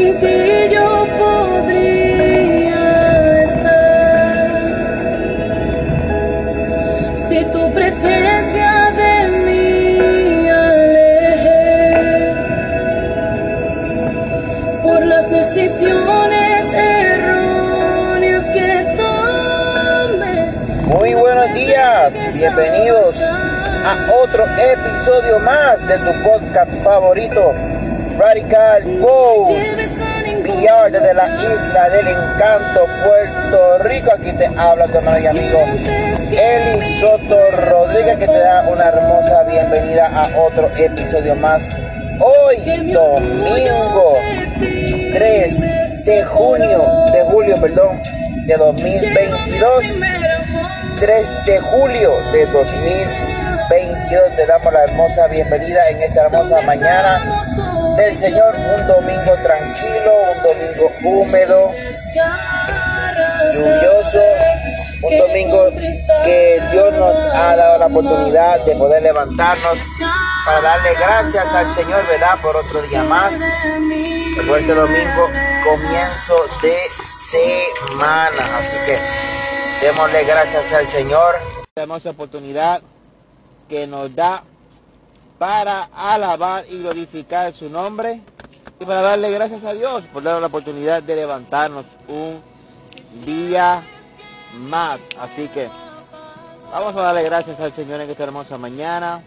sin ti yo podría estar. Si tu presencia de mí alejé por las decisiones erróneas que tomé. Muy buenos días, bienvenidos a otro episodio más de tu podcast favorito, Radical Ghost PR desde la isla del encanto, Puerto Rico. Aquí te habla tu hermano y amigo Eli Soto Rodríguez que te da una hermosa bienvenida a otro episodio más. Hoy, domingo 3 de junio, de julio, perdón, de 2022. 3 de julio de 2022 te damos la hermosa bienvenida en esta hermosa mañana del Señor, un domingo tranquilo, un domingo húmedo, lluvioso, un domingo que Dios nos ha dado la oportunidad de poder levantarnos para darle gracias al Señor, ¿verdad? Por otro día más. Por domingo, comienzo de semana. Así que démosle gracias al Señor. Hermosa oportunidad que nos da para alabar y glorificar su nombre y para darle gracias a Dios por darnos la oportunidad de levantarnos un día más. Así que vamos a darle gracias al Señor en esta hermosa mañana.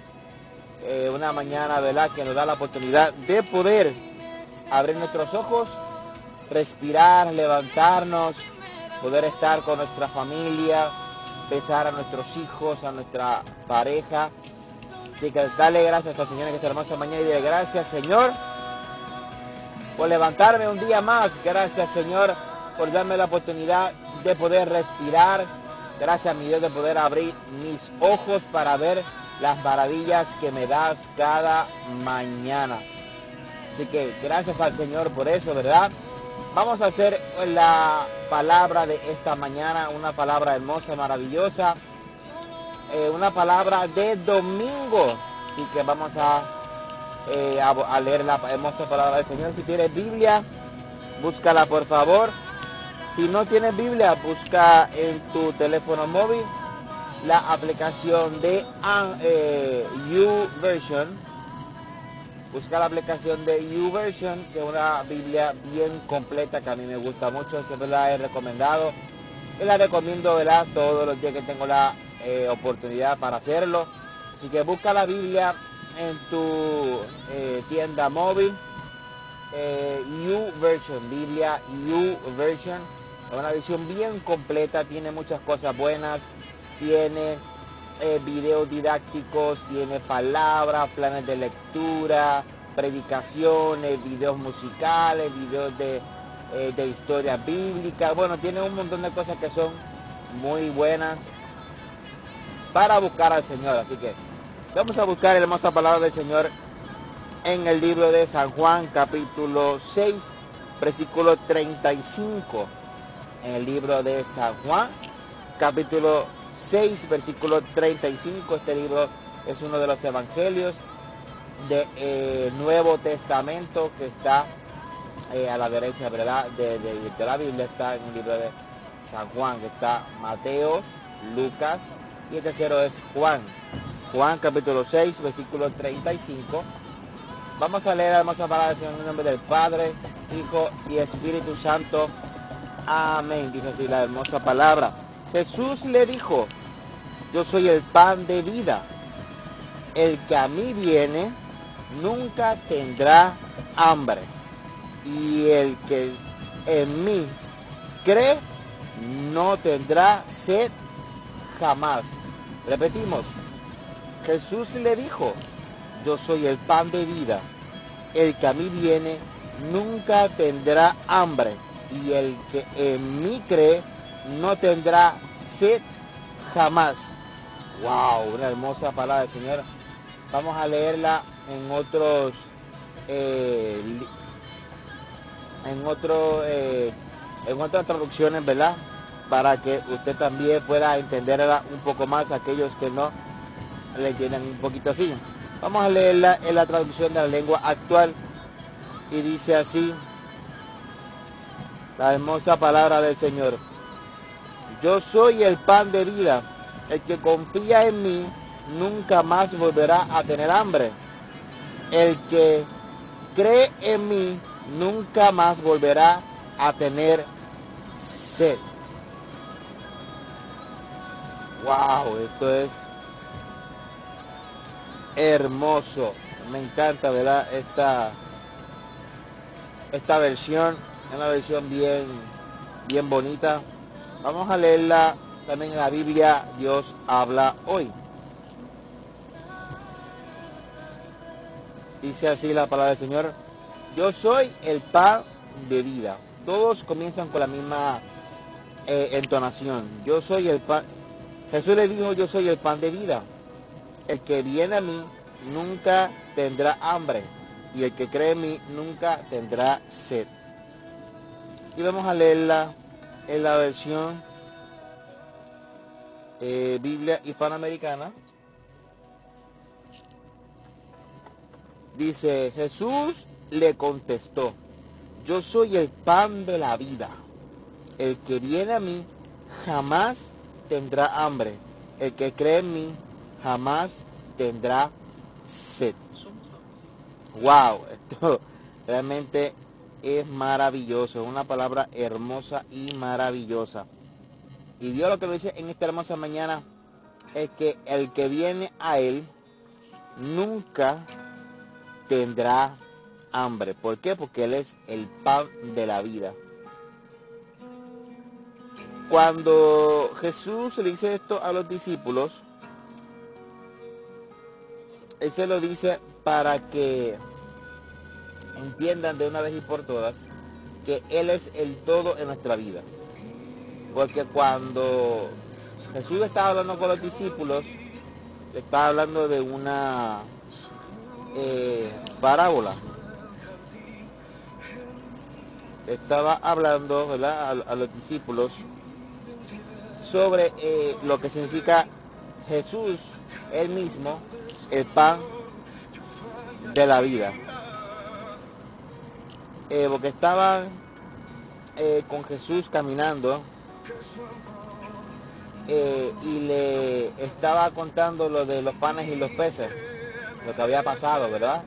Eh, una mañana, ¿verdad? Que nos da la oportunidad de poder abrir nuestros ojos, respirar, levantarnos, poder estar con nuestra familia, besar a nuestros hijos, a nuestra pareja. Así que darle gracias al Señor en esta hermosa mañana y de gracias, Señor, por levantarme un día más. Gracias, Señor, por darme la oportunidad de poder respirar. Gracias, mi Dios, de poder abrir mis ojos para ver las maravillas que me das cada mañana. Así que gracias al Señor por eso, ¿verdad? Vamos a hacer la palabra de esta mañana, una palabra hermosa, maravillosa. Eh, una palabra de domingo. Así que vamos a, eh, leer la hermosa palabra del Señor. Si tienes Biblia, búscala por favor. Si no tienes Biblia, busca en tu teléfono móvil la aplicación de eh, YouVersion. Busca la aplicación de YouVersion, que es una Biblia bien completa que a mí me gusta mucho, siempre la he recomendado. Y la recomiendo ¿verdad? todos los días que tengo la eh, oportunidad para hacerlo. Así que busca la Biblia en tu eh, tienda móvil. Eh, YouVersion, Biblia YouVersion. Es una visión bien completa, tiene muchas cosas buenas tiene eh, videos didácticos, tiene palabras, planes de lectura, predicaciones, videos musicales, videos de, de historia bíblica. Bueno, tiene un montón de cosas que son muy buenas para buscar al Señor. Así que vamos a buscar la hermosa palabra del Señor en el libro de San Juan, capítulo 6, versículo 35. En el libro de San Juan, capítulo 6, versículo 35. Este libro es uno de los evangelios de eh, Nuevo Testamento que está eh, a la derecha, ¿verdad? De, la Biblia está en el libro de San Juan, está Mateos, Lucas y el tercero es Juan. Juan capítulo 6, versículo 35. Vamos a leer la hermosa palabra en el nombre del Padre, Hijo y Espíritu Santo. Amén. Dice así la hermosa palabra. Jesús le dijo, yo soy el pan de vida. El que a mí viene nunca tendrá hambre. Y el que en mí cree no tendrá sed jamás. Repetimos, Jesús le dijo, yo soy el pan de vida. El que a mí viene nunca tendrá hambre. Y el que en mí cree no tendrá sed jamás. Wow, una hermosa palabra Señor. Vamos a leerla en otros, eh, en otro, eh, en otras traducciones, ¿verdad? Para que usted también pueda entenderla un poco más, aquellos que no le entienden un poquito así. Vamos a leerla en la traducción de la lengua actual y dice así, la hermosa palabra del Señor. Yo soy el pan de vida. El que confía en mí nunca más volverá a tener hambre. El que cree en mí nunca más volverá a tener sed. Wow, esto es hermoso. Me encanta, ¿verdad? Esta, esta versión, es una versión bien, bien bonita. Vamos a leerla también en la Biblia. Dios habla hoy. Dice así la palabra del Señor. Yo soy el pan de vida. Todos comienzan con la misma eh, entonación. Yo soy el pan. Jesús le dijo, yo soy el pan de vida. El que viene a mí nunca tendrá hambre y el que cree en mí nunca tendrá sed. Y vamos a leerla en la versión eh, Biblia hispanoamericana. Dice, Jesús le contestó, yo soy el pan de la vida. El que viene a mí jamás tendrá hambre. El que cree en mí jamás tendrá sed. Wow, esto realmente es maravilloso, es una palabra hermosa y maravillosa. Y Dios lo que lo dice en esta hermosa mañana es que el que viene a Él nunca tendrá hambre. ¿Por qué? Porque Él es el pan de la vida. Cuando Jesús le dice esto a los discípulos, Él se lo dice para que entiendan de una vez y por todas que Él es el todo en nuestra vida. Porque cuando Jesús estaba hablando con los discípulos, estaba hablando de una eh, parábola. Estaba hablando A, los discípulos sobre eh, lo que significa Jesús, él mismo, el pan de la vida. Eh, porque estaban eh, con Jesús caminando y le estaba contando lo de los panes y los peces, lo que había pasado, ¿verdad?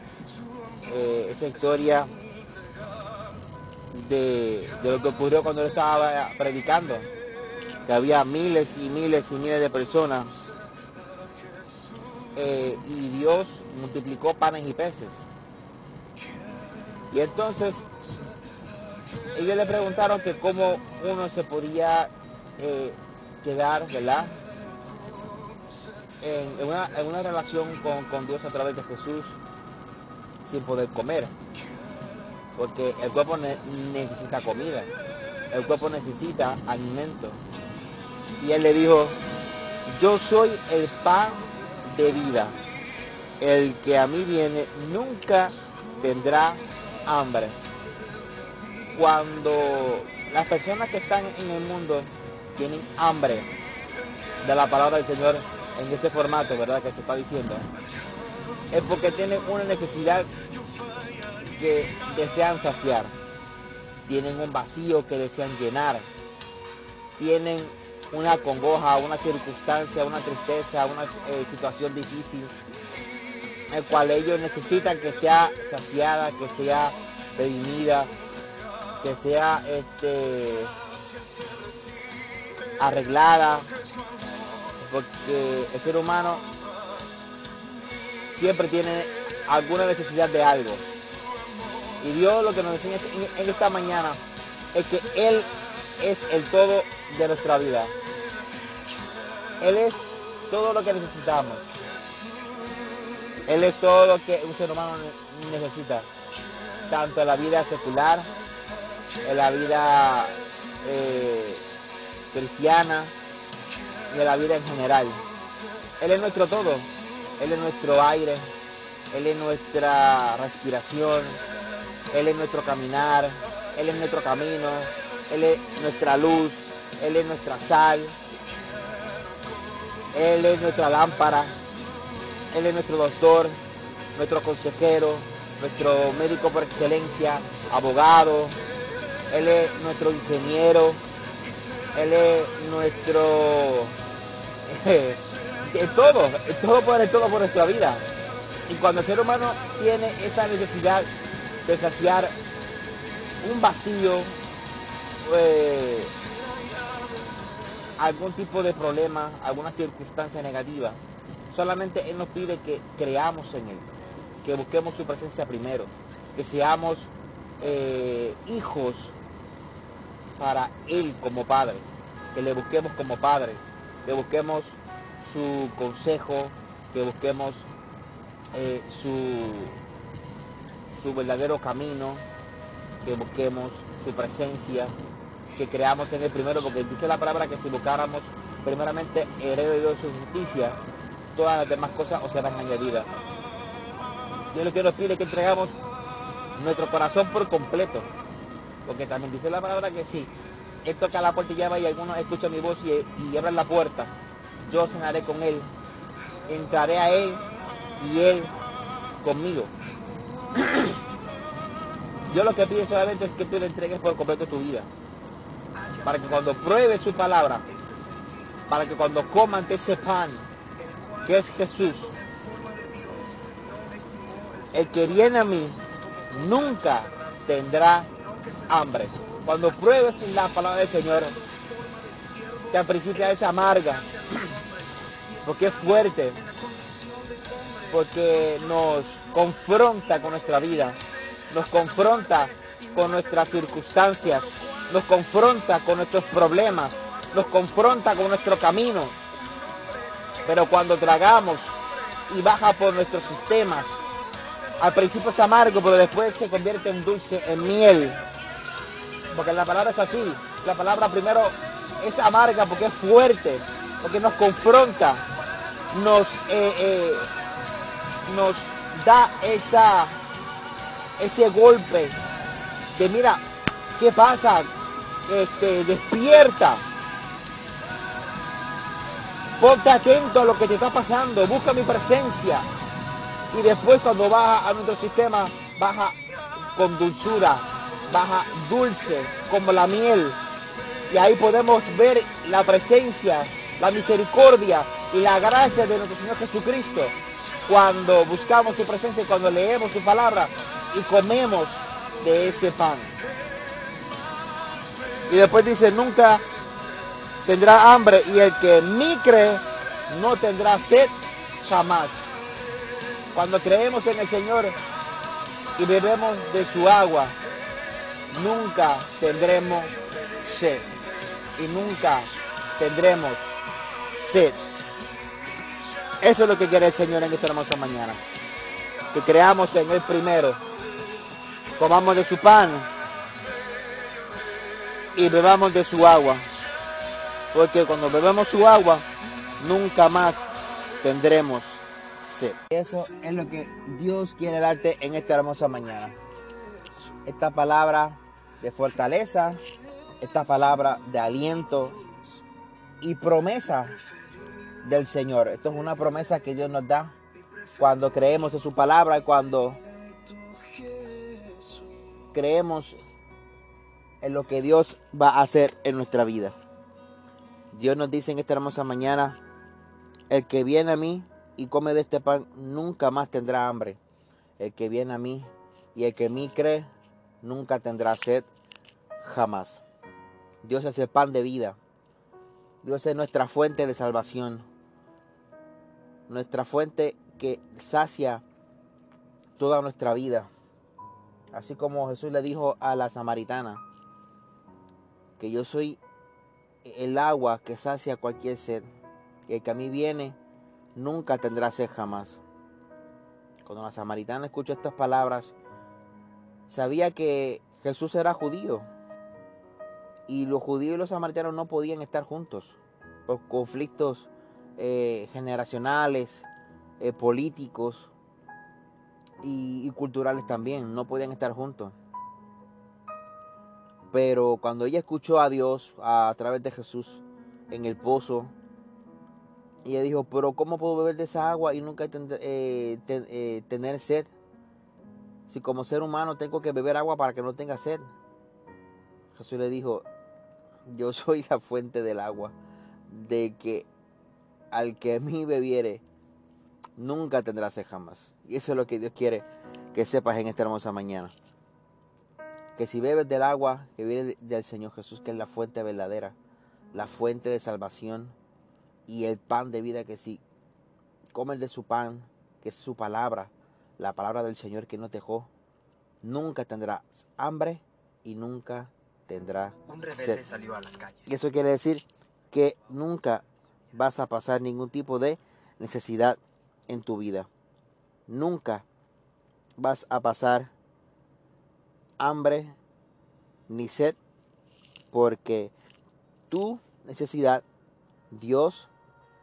esa historia de, de, lo que ocurrió cuando él estaba predicando, que había miles y miles y miles de personas y Dios multiplicó panes y peces. Y entonces ellos le preguntaron que cómo uno se podía eh, quedar, ¿verdad? En, una, relación con, Dios a través de Jesús sin poder comer. Porque el cuerpo necesita comida. El cuerpo necesita alimento. Y él le dijo, yo soy el pan de vida. El que a mí viene nunca tendrá hambre cuando las personas que están en el mundo tienen hambre de la palabra del Señor en ese formato, ¿verdad? Que se está diciendo, es porque tienen una necesidad que desean saciar, tienen un vacío que desean llenar, tienen una congoja, una circunstancia, una tristeza, una eh, situación difícil, el cual ellos necesitan que sea saciada, que sea redimida, que sea este, arreglada, porque el ser humano siempre tiene alguna necesidad de algo. Y Dios lo que nos enseña en esta mañana es que Él es el todo de nuestra vida. Él es todo lo que necesitamos. Él es todo lo que un ser humano necesita, tanto en la vida secular en la vida eh, cristiana y en la vida en general. Él es nuestro todo, Él es nuestro aire, Él es nuestra respiración, Él es nuestro caminar, Él es nuestro camino, Él es nuestra luz, Él es nuestra sal, Él es nuestra lámpara, Él es nuestro doctor, nuestro consejero, nuestro médico por excelencia, abogado, Él es nuestro ingeniero, Él es nuestro... todo, todo por todo por nuestra vida. Y cuando el ser humano tiene esa necesidad de saciar un vacío, eh, algún tipo de problema, alguna circunstancia negativa, solamente Él nos pide que creamos en Él, que busquemos su presencia primero, que seamos eh, hijos para Él como Padre, que le busquemos como Padre, que busquemos su consejo, que busquemos eh, su, su verdadero camino, que busquemos su presencia, que creamos en el primero, porque dice la palabra que si buscáramos primeramente heredo de Dios su justicia, todas las demás cosas os serán añadidas. Dios lo que nos pide que entregamos nuestro corazón por completo, porque también dice la palabra que si Él toca la puerta y llama y algunos escuchan mi voz y, y abren la puerta, yo cenaré con Él, entraré a Él y Él conmigo. Yo lo que pido solamente es que tú le entregues por completo tu vida. Para que cuando pruebes su palabra, para que cuando coman de ese pan, que es Jesús, el que viene a mí nunca tendrá hambre. Cuando pruebes la palabra del Señor, que al principio es amarga, porque es fuerte, porque nos confronta con nuestra vida, nos confronta con nuestras circunstancias, nos confronta con nuestros problemas, nos confronta con nuestro camino. Pero cuando tragamos y baja por nuestros sistemas, al principio es amargo, pero después se convierte en dulce, en miel. Porque la palabra es así. La palabra primero es amarga porque es fuerte, porque nos confronta, nos, eh, eh, da esa ese golpe de mira, ¿qué pasa? Este, despierta. Ponte atento a lo que te está pasando, busca mi presencia. Y después cuando baja a nuestro sistema, baja con dulzura, baja dulce como la miel. Y ahí podemos ver la presencia, la misericordia y la gracia de nuestro Señor Jesucristo. Cuando buscamos su presencia y cuando leemos su palabra, y comemos de ese pan. Y después dice, nunca tendrá hambre y el que en mí cree no tendrá sed jamás. Cuando creemos en el Señor y bebemos de su agua, nunca tendremos sed. Y nunca tendremos sed. Eso es lo que quiere el Señor en esta hermosa mañana. Que creamos en Él primero comamos de su pan y bebamos de su agua. Porque cuando bebemos su agua, nunca más tendremos sed. Eso es lo que Dios quiere darte en esta hermosa mañana. Esta palabra de fortaleza, esta palabra de aliento y promesa del Señor. Esto es una promesa que Dios nos da cuando creemos en su palabra y cuando creemos lo que Dios va a hacer en nuestra vida. Dios nos dice en esta hermosa mañana, el que viene a mí y come de este pan nunca más tendrá hambre. El que viene a mí y el que en mí cree nunca tendrá sed jamás. Dios es el pan de vida. Dios es nuestra fuente de salvación. Nuestra fuente que sacia toda nuestra vida. Así como Jesús le dijo a la samaritana, que yo soy el agua que sacia cualquier sed, que el que a mí viene nunca tendrá sed jamás. Cuando la samaritana escuchó estas palabras, sabía que Jesús era judío y los judíos y los samaritanos no podían estar juntos por conflictos eh, generacionales, eh, políticos, y, culturales también, no podían estar juntos. Pero cuando ella escuchó a Dios a, través de Jesús en el pozo, ella dijo, pero ¿cómo puedo beber de esa agua y nunca eh, eh, tener sed? Si como ser humano tengo que beber agua para que no tenga sed. Jesús le dijo, yo soy la fuente del agua, de que al que a mí bebiere, nunca tendrá sed jamás. Y eso es lo que Dios quiere que sepas en esta hermosa mañana. Que si bebes del agua que viene del Señor Jesús, que es la fuente verdadera, la fuente de salvación y el pan de vida, que si comes de su pan, que es su palabra, la palabra del Señor que nos dejó, nunca tendrás hambre y nunca tendrá Un rebelde salió a las calles. Y eso quiere decir que nunca vas a pasar ningún tipo de necesidad en tu vida. Nunca vas a pasar hambre ni sed porque tu necesidad Dios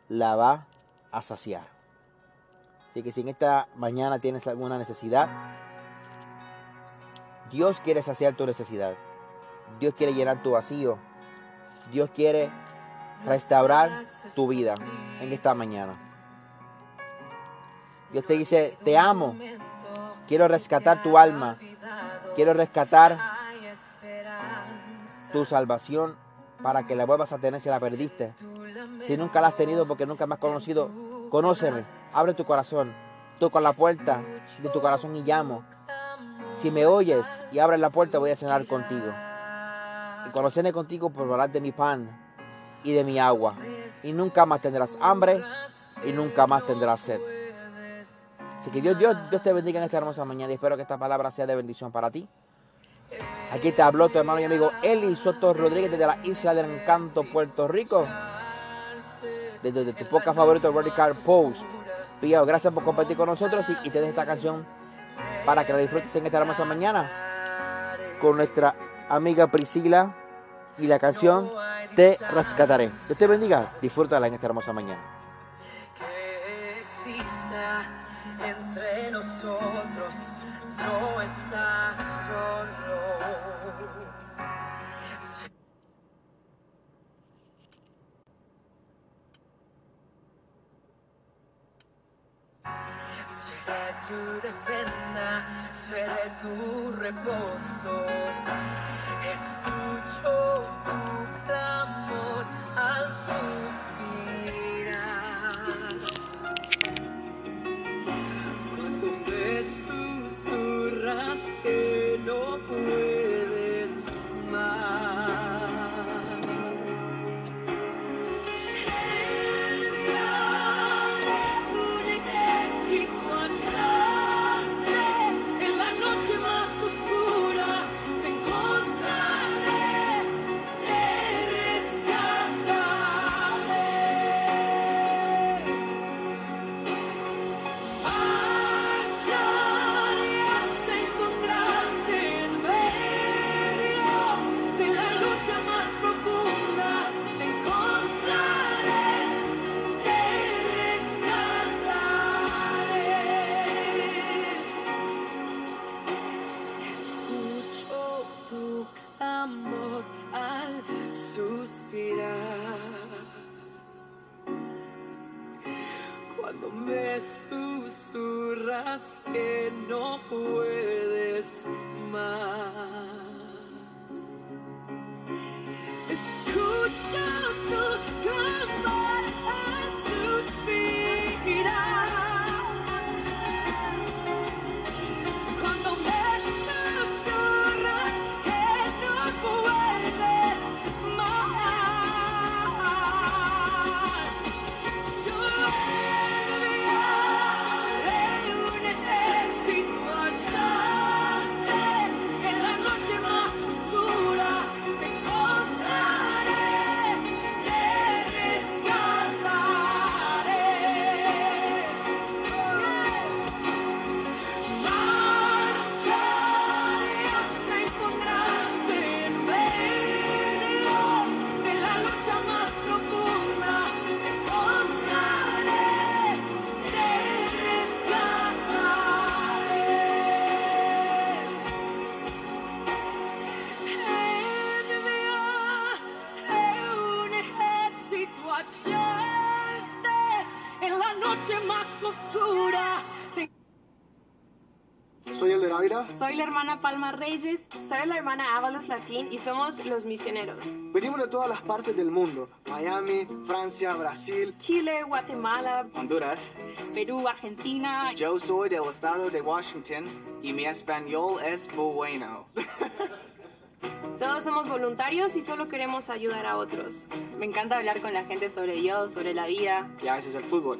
la va a saciar. Así que si en esta mañana tienes alguna necesidad, Dios quiere saciar tu necesidad. Dios quiere llenar tu vacío. Dios quiere restaurar tu vida en esta mañana. Dios te dice, te amo. Quiero rescatar tu alma. Quiero rescatar tu salvación para que la vuelvas a tener si la perdiste. Si nunca la has tenido porque nunca me has conocido, conóceme. Abre tu corazón. Toca la puerta de tu corazón y llamo. Si me oyes y abres la puerta, voy a cenar contigo. Y cuando cene contigo, probarás de mi pan y de mi agua. Y nunca más tendrás hambre y nunca más tendrás sed. Así que Dios, Dios, Dios te bendiga en esta hermosa mañana y espero que esta palabra sea de bendición para ti. Aquí te habló tu hermano y amigo Eli Soto Rodríguez desde la isla del encanto, Puerto Rico. Desde tu podcast favorito, Radical Post. Pío, gracias por compartir con nosotros y, y te dejo esta canción para que la disfrutes en esta hermosa mañana con nuestra amiga Priscila y la canción Te rescataré. Dios te bendiga, disfrútala en esta hermosa mañana. Tu defensa, seré tu reposo. Escucho tu clamor al suspirar. Soy la hermana Palma Reyes. Soy la hermana Ábalos Latín y somos los misioneros. Venimos de todas las partes del mundo. Miami, Francia, Brasil. Chile, Guatemala, Honduras. Perú, Argentina. Yo soy del estado de Washington y mi español es bueno. Todos somos voluntarios y solo queremos ayudar a otros. Me encanta hablar con la gente sobre Dios, sobre la vida. Y a veces el fútbol.